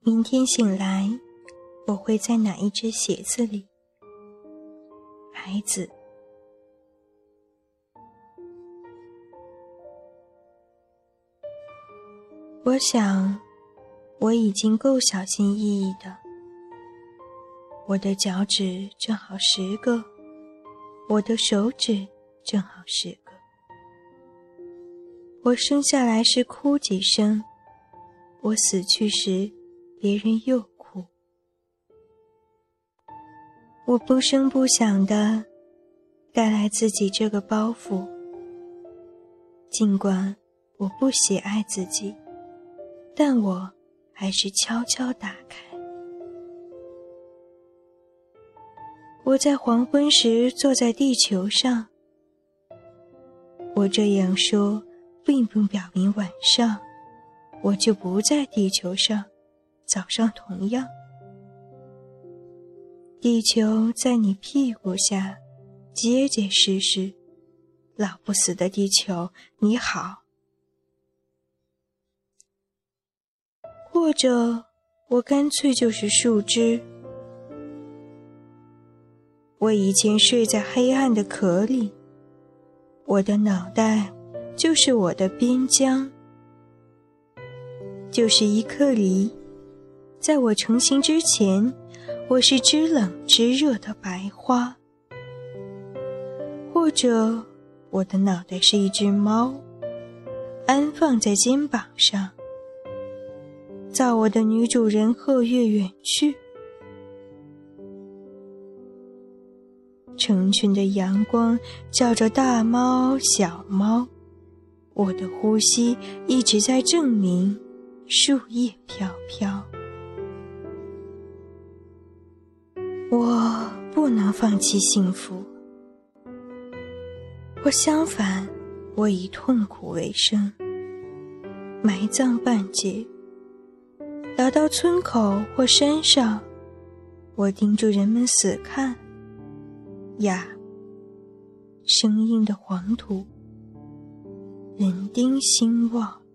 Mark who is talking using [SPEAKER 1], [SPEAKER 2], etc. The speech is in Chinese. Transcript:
[SPEAKER 1] 明天醒来，我会在哪一只鞋子里？孩子，我想我已经够小心翼翼的。我的脚趾正好十个，我的手指正好十。我生下来时哭几声，我死去时。别人又哭，我不声不响的带来自己这个包袱。尽管我不喜爱自己，但我还是悄悄打开。我在黄昏时坐在地球上。我这样说，并不表明晚上我就不在地球上。早上同样，地球在你屁股下，结结实实，老不死的地球，你好。或者，我干脆就是树枝。我以前睡在黑暗的壳里，我的脑袋就是我的边疆，就是一颗梨。在我成型之前，我是知冷知热的白花，或者我的脑袋是一只猫，安放在肩膀上。造我的女主人鹤月远去，成群的阳光照着大猫小猫，我的呼吸一直在证明树叶飘飘。我不能放弃幸福，我相反，我以痛苦为生。埋葬半截，来到村口或山上，我盯住人们死看。呀，生硬的黄土，人丁兴旺。